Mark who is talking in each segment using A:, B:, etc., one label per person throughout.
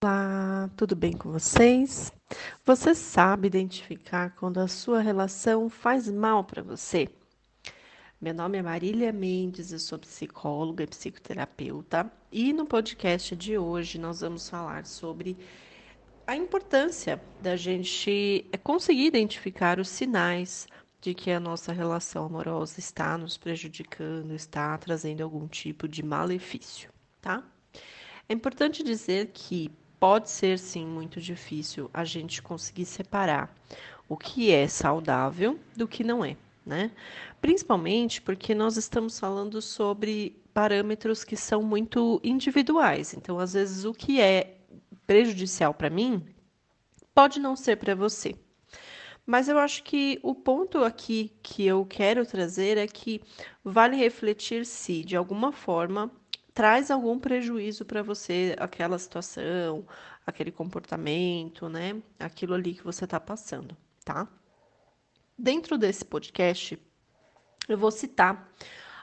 A: Olá, tudo bem com vocês? Você sabe identificar quando a sua relação faz mal para você? Meu nome é Marília Mendes, eu sou psicóloga e psicoterapeuta, e no podcast de hoje nós vamos falar sobre a importância da gente conseguir identificar os sinais de que a nossa relação amorosa está nos prejudicando, está trazendo algum tipo de malefício, tá? É importante dizer que pode ser sim muito difícil a gente conseguir separar o que é saudável do que não é, né? Principalmente porque nós estamos falando sobre parâmetros que são muito individuais. Então, às vezes, o que é prejudicial para mim pode não ser para você. Mas eu acho que o ponto aqui que eu quero trazer é que vale refletir se, de alguma forma, traz algum prejuízo para você aquela situação, aquele comportamento, né? Aquilo ali que você está passando, tá? Dentro desse podcast, eu vou citar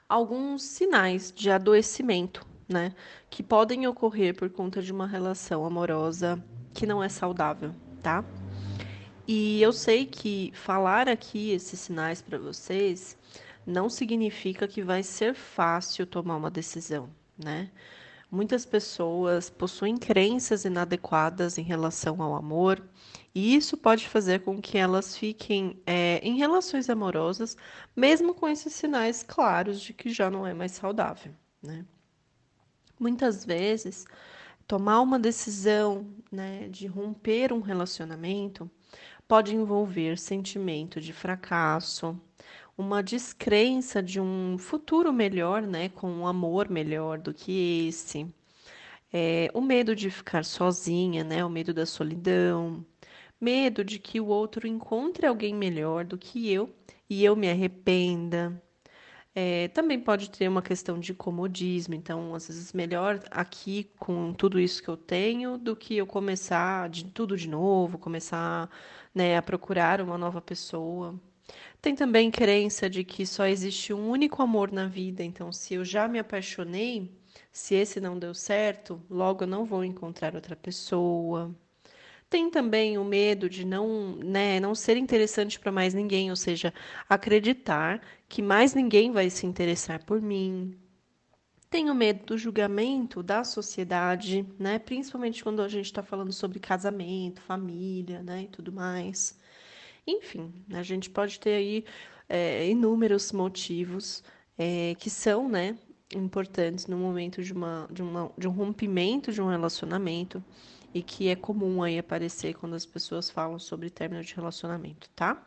A: alguns sinais de adoecimento, né? Que podem ocorrer por conta de uma relação amorosa que não é saudável, tá? E eu sei que falar aqui esses sinais para vocês não significa que vai ser fácil tomar uma decisão, né? Muitas pessoas possuem crenças inadequadas em relação ao amor, e isso pode fazer com que elas fiquem é, em relações amorosas, mesmo com esses sinais claros de que já não é mais saudável, né? Muitas vezes, tomar uma decisão né, de romper um relacionamento pode envolver sentimento de fracasso, uma descrença de um futuro melhor, né, com um amor melhor do que esse, é, o medo de ficar sozinha, né, o medo da solidão, medo de que o outro encontre alguém melhor do que eu e eu me arrependa. É, também pode ter uma questão de comodismo, então às vezes melhor aqui com tudo isso que eu tenho do que eu começar de tudo de novo, começar né, a procurar uma nova pessoa. Tem também crença de que só existe um único amor na vida, então se eu já me apaixonei, se esse não deu certo, logo eu não vou encontrar outra pessoa. Tem também o medo de não, né, não ser interessante para mais ninguém, ou seja, acreditar que mais ninguém vai se interessar por mim. Tenho medo do julgamento da sociedade, né, principalmente quando a gente está falando sobre casamento, família, né, e tudo mais. Enfim, a gente pode ter aí é, inúmeros motivos é, que são, né, importantes no momento de, uma, de, uma, de um rompimento de um relacionamento e que é comum aí aparecer quando as pessoas falam sobre término de relacionamento, tá?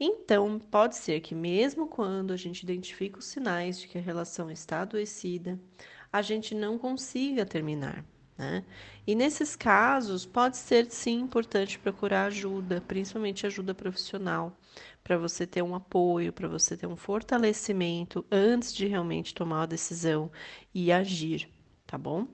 A: Então, pode ser que mesmo quando a gente identifica os sinais de que a relação está adoecida, a gente não consiga terminar. Né? E nesses casos, pode ser sim importante procurar ajuda, principalmente ajuda profissional, para você ter um apoio, para você ter um fortalecimento antes de realmente tomar a decisão e agir, tá bom?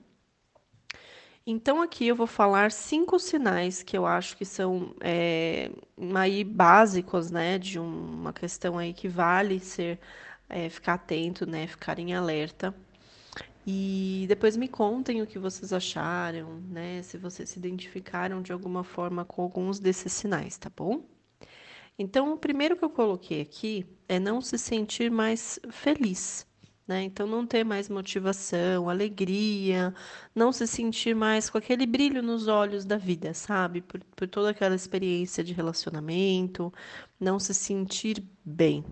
A: Então, aqui eu vou falar cinco sinais que eu acho que são é, aí básicos, né, de uma questão aí que vale ser é, ficar atento, né, ficar em alerta e depois me contem o que vocês acharam, né? Se vocês se identificaram de alguma forma com alguns desses sinais, tá bom? Então, o primeiro que eu coloquei aqui é não se sentir mais feliz, né? Então, não ter mais motivação, alegria, não se sentir mais com aquele brilho nos olhos da vida, sabe? Por, por toda aquela experiência de relacionamento, não se sentir bem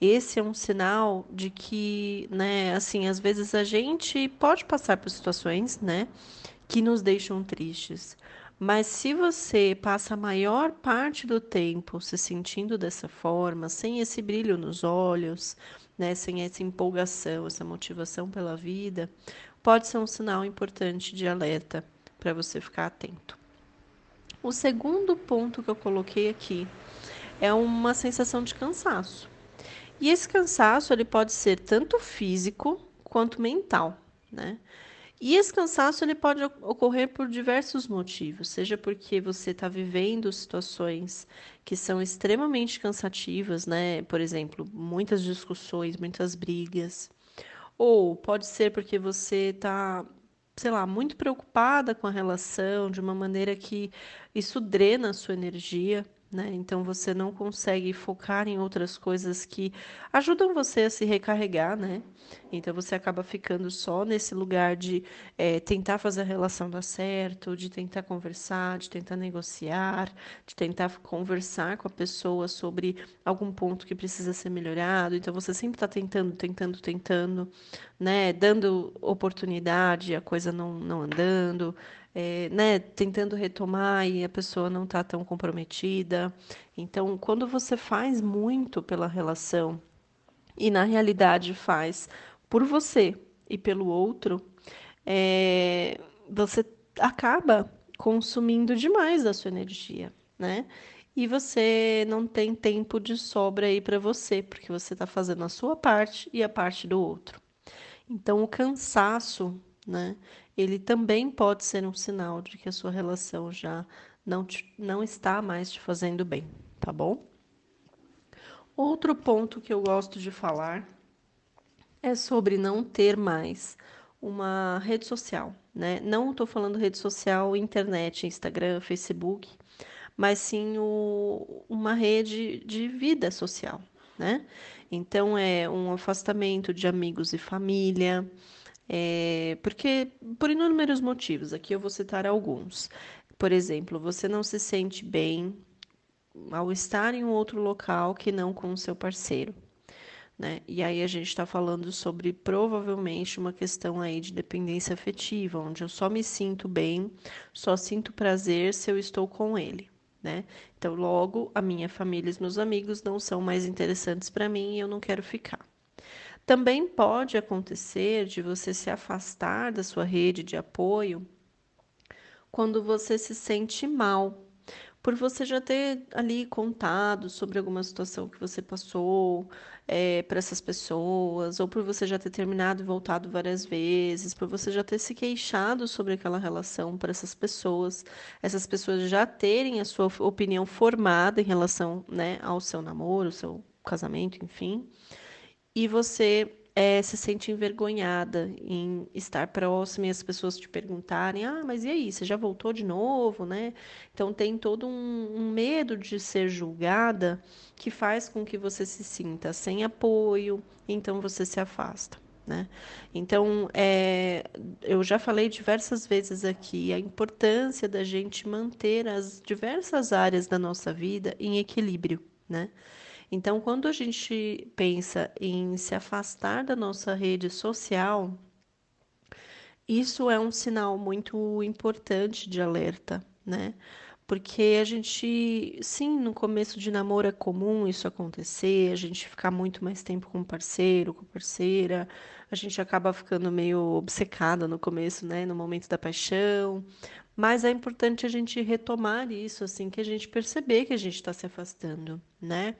A: esse é um sinal de que, né, assim, às vezes a gente pode passar por situações, né, que nos deixam tristes. Mas se você passa a maior parte do tempo se sentindo dessa forma, sem esse brilho nos olhos, né, sem essa empolgação, essa motivação pela vida, pode ser um sinal importante de alerta para você ficar atento. O segundo ponto que eu coloquei aqui é uma sensação de cansaço. E esse cansaço ele pode ser tanto físico quanto mental, né? E esse cansaço ele pode ocorrer por diversos motivos, seja porque você está vivendo situações que são extremamente cansativas, né? Por exemplo, muitas discussões, muitas brigas, ou pode ser porque você está sei lá, muito preocupada com a relação, de uma maneira que isso drena a sua energia. Né? Então você não consegue focar em outras coisas que ajudam você a se recarregar, né? Então você acaba ficando só nesse lugar de é, tentar fazer a relação dar certo, de tentar conversar, de tentar negociar, de tentar conversar com a pessoa sobre algum ponto que precisa ser melhorado. Então você sempre está tentando, tentando, tentando, né? Dando oportunidade, a coisa não, não andando é, né, tentando retomar e a pessoa não está tão comprometida. Então, quando você faz muito pela relação e na realidade faz por você e pelo outro, é, você acaba consumindo demais da sua energia, né? E você não tem tempo de sobra aí para você, porque você está fazendo a sua parte e a parte do outro. Então, o cansaço, né? Ele também pode ser um sinal de que a sua relação já não, te, não está mais te fazendo bem, tá bom? Outro ponto que eu gosto de falar é sobre não ter mais uma rede social, né? Não estou falando rede social, internet, Instagram, Facebook, mas sim o, uma rede de vida social, né? Então é um afastamento de amigos e família, é, porque, por inúmeros motivos, aqui eu vou citar alguns. Por exemplo, você não se sente bem ao estar em um outro local que não com o seu parceiro. Né? E aí a gente está falando sobre provavelmente uma questão aí de dependência afetiva, onde eu só me sinto bem, só sinto prazer se eu estou com ele. Né? Então, logo, a minha família e os meus amigos não são mais interessantes para mim e eu não quero ficar. Também pode acontecer de você se afastar da sua rede de apoio quando você se sente mal, por você já ter ali contado sobre alguma situação que você passou é, para essas pessoas, ou por você já ter terminado e voltado várias vezes, por você já ter se queixado sobre aquela relação para essas pessoas, essas pessoas já terem a sua opinião formada em relação né, ao seu namoro, seu casamento, enfim e você é, se sente envergonhada em estar próxima e as pessoas te perguntarem: ah, mas e aí, você já voltou de novo, né? Então tem todo um, um medo de ser julgada que faz com que você se sinta sem apoio, então você se afasta. Né? Então, é, eu já falei diversas vezes aqui a importância da gente manter as diversas áreas da nossa vida em equilíbrio, né? Então, quando a gente pensa em se afastar da nossa rede social, isso é um sinal muito importante de alerta, né? Porque a gente, sim, no começo de namoro é comum isso acontecer, a gente ficar muito mais tempo com o parceiro, com a parceira, a gente acaba ficando meio obcecada no começo, né? No momento da paixão, mas é importante a gente retomar isso, assim, que a gente perceber que a gente está se afastando, né?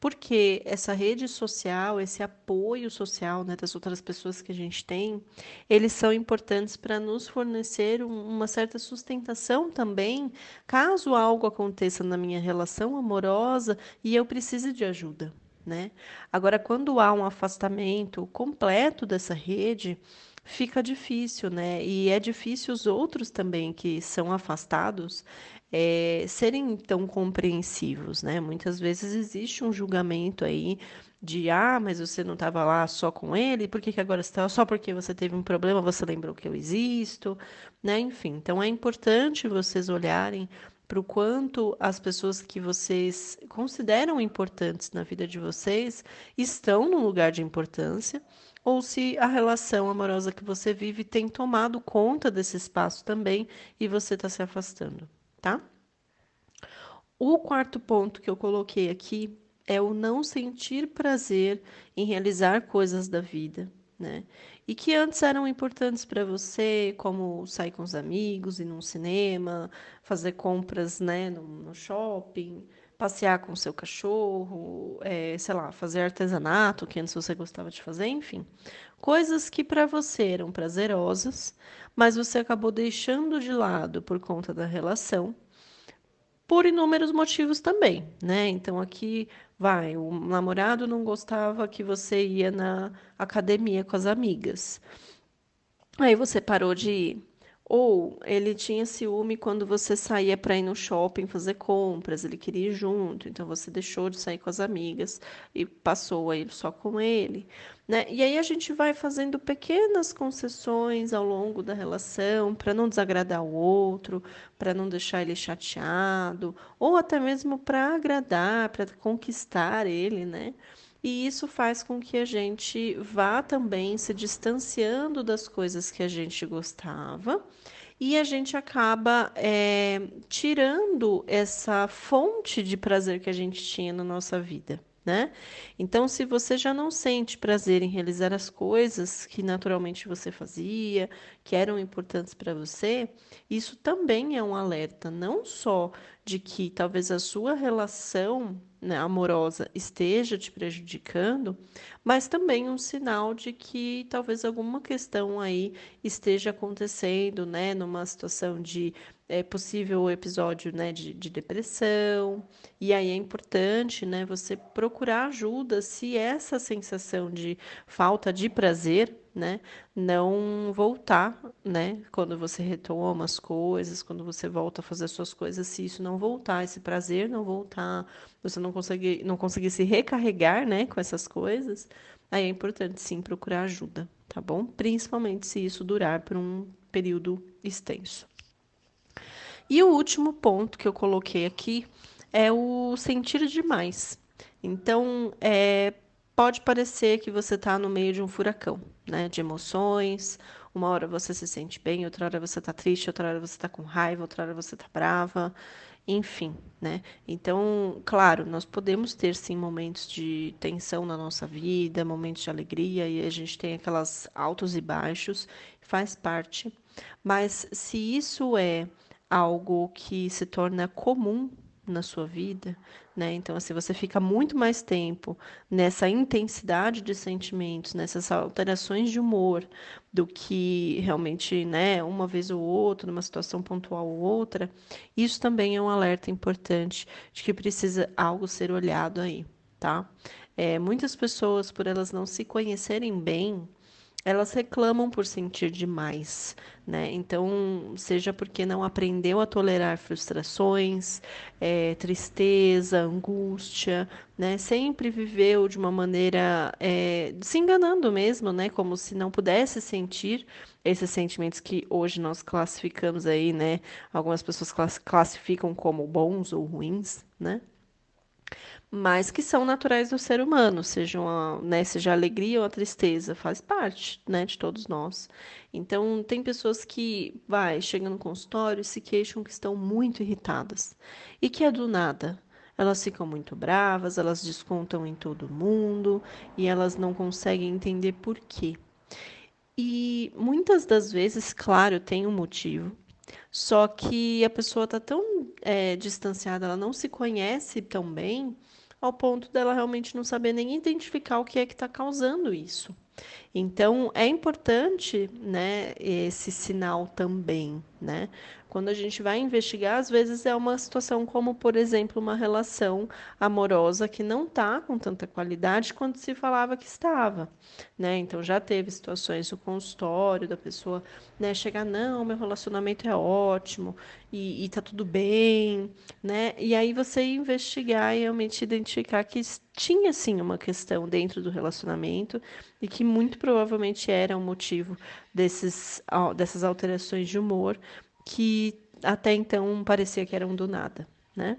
A: Porque essa rede social, esse apoio social, né, das outras pessoas que a gente tem, eles são importantes para nos fornecer uma certa sustentação também, caso algo aconteça na minha relação amorosa e eu precise de ajuda, né? Agora, quando há um afastamento completo dessa rede, fica difícil, né? E é difícil os outros também que são afastados é, serem tão compreensivos, né? Muitas vezes existe um julgamento aí de ah, mas você não estava lá só com ele, por que, que agora está só porque você teve um problema, você lembrou que eu existo, né? Enfim, então é importante vocês olharem para o quanto as pessoas que vocês consideram importantes na vida de vocês estão no lugar de importância ou se a relação amorosa que você vive tem tomado conta desse espaço também e você está se afastando, tá? O quarto ponto que eu coloquei aqui é o não sentir prazer em realizar coisas da vida, né? E que antes eram importantes para você, como sair com os amigos, ir num cinema, fazer compras, né, no, no shopping, passear com o seu cachorro, é, sei lá, fazer artesanato, que antes você gostava de fazer, enfim. Coisas que para você eram prazerosas, mas você acabou deixando de lado por conta da relação, por inúmeros motivos também, né? Então aqui vai, o namorado não gostava que você ia na academia com as amigas. Aí você parou de ir. Ou ele tinha ciúme quando você saía para ir no shopping fazer compras, ele queria ir junto, então você deixou de sair com as amigas e passou a ir só com ele, né? E aí a gente vai fazendo pequenas concessões ao longo da relação para não desagradar o outro, para não deixar ele chateado, ou até mesmo para agradar, para conquistar ele, né? E isso faz com que a gente vá também se distanciando das coisas que a gente gostava e a gente acaba é, tirando essa fonte de prazer que a gente tinha na nossa vida. Né? Então, se você já não sente prazer em realizar as coisas que naturalmente você fazia, que eram importantes para você, isso também é um alerta, não só de que talvez a sua relação né, amorosa esteja te prejudicando, mas também um sinal de que talvez alguma questão aí esteja acontecendo, né, numa situação de é, possível episódio né, de, de, depressão. E aí é importante né, você procurar ajuda se essa sensação de falta de prazer né, não voltar, né, quando você retoma as coisas, quando você volta a fazer suas coisas, se isso não voltar, esse prazer não voltar, você não conseguir, não conseguir se recarregar, né, com essas coisas, aí é importante sim procurar ajuda, tá bom? Principalmente se isso durar por um período extenso. E o último ponto que eu coloquei aqui é o sentir demais. Então, é, pode parecer que você está no meio de um furacão, né? De emoções. Uma hora você se sente bem, outra hora você está triste, outra hora você está com raiva, outra hora você está brava, enfim, né? Então, claro, nós podemos ter sim momentos de tensão na nossa vida, momentos de alegria, e a gente tem aquelas altos e baixos, faz parte. Mas se isso é algo que se torna comum na sua vida, né? Então, assim, você fica muito mais tempo nessa intensidade de sentimentos, nessas alterações de humor, do que realmente, né, uma vez ou outra, numa situação pontual ou outra. Isso também é um alerta importante de que precisa algo ser olhado aí, tá? É, muitas pessoas, por elas não se conhecerem bem, elas reclamam por sentir demais, né? Então, seja porque não aprendeu a tolerar frustrações, é, tristeza, angústia, né? Sempre viveu de uma maneira é, se enganando mesmo, né? Como se não pudesse sentir esses sentimentos que hoje nós classificamos aí, né? Algumas pessoas classificam como bons ou ruins, né? Mas que são naturais do ser humano, seja, uma, né, seja a alegria ou a tristeza, faz parte né, de todos nós. Então, tem pessoas que, vai, chegam no consultório e se queixam que estão muito irritadas e que é do nada. Elas ficam muito bravas, elas descontam em todo mundo e elas não conseguem entender por quê. E muitas das vezes, claro, tem um motivo, só que a pessoa está tão é, distanciada, ela não se conhece tão bem ao ponto dela realmente não saber nem identificar o que é que está causando isso. Então, é importante, né, esse sinal também, né? Quando a gente vai investigar, às vezes é uma situação como, por exemplo, uma relação amorosa que não está com tanta qualidade quanto se falava que estava, né? Então já teve situações no consultório da pessoa, né, chegar não, meu relacionamento é ótimo e, está tudo bem, né? E aí você investigar e realmente identificar que tinha sim uma questão dentro do relacionamento e que muito provavelmente era um motivo desses, dessas alterações de humor que até então parecia que eram do nada, né?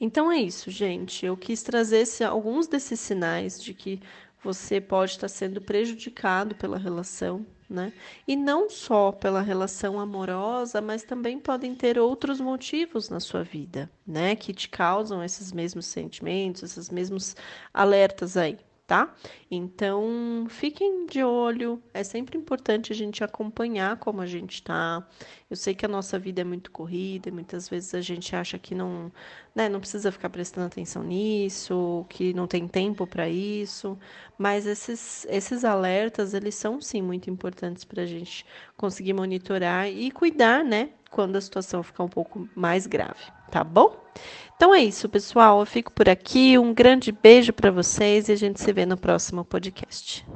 A: Então é isso, gente. Eu quis trazer alguns desses sinais de que você pode estar sendo prejudicado pela relação, né? E não só pela relação amorosa, mas também podem ter outros motivos na sua vida, né? Que te causam esses mesmos sentimentos, esses mesmos alertas aí tá? Então, fiquem de olho. É sempre importante a gente acompanhar como a gente tá. Eu sei que a nossa vida é muito corrida, e muitas vezes a gente acha que não, né, não precisa ficar prestando atenção nisso, que não tem tempo para isso, mas esses, esses alertas, eles são sim muito importantes para a gente conseguir monitorar e cuidar, né, quando a situação ficar um pouco mais grave, tá bom? Então é isso, pessoal. Eu fico por aqui. Um grande beijo para vocês e a gente se vê no próximo podcast.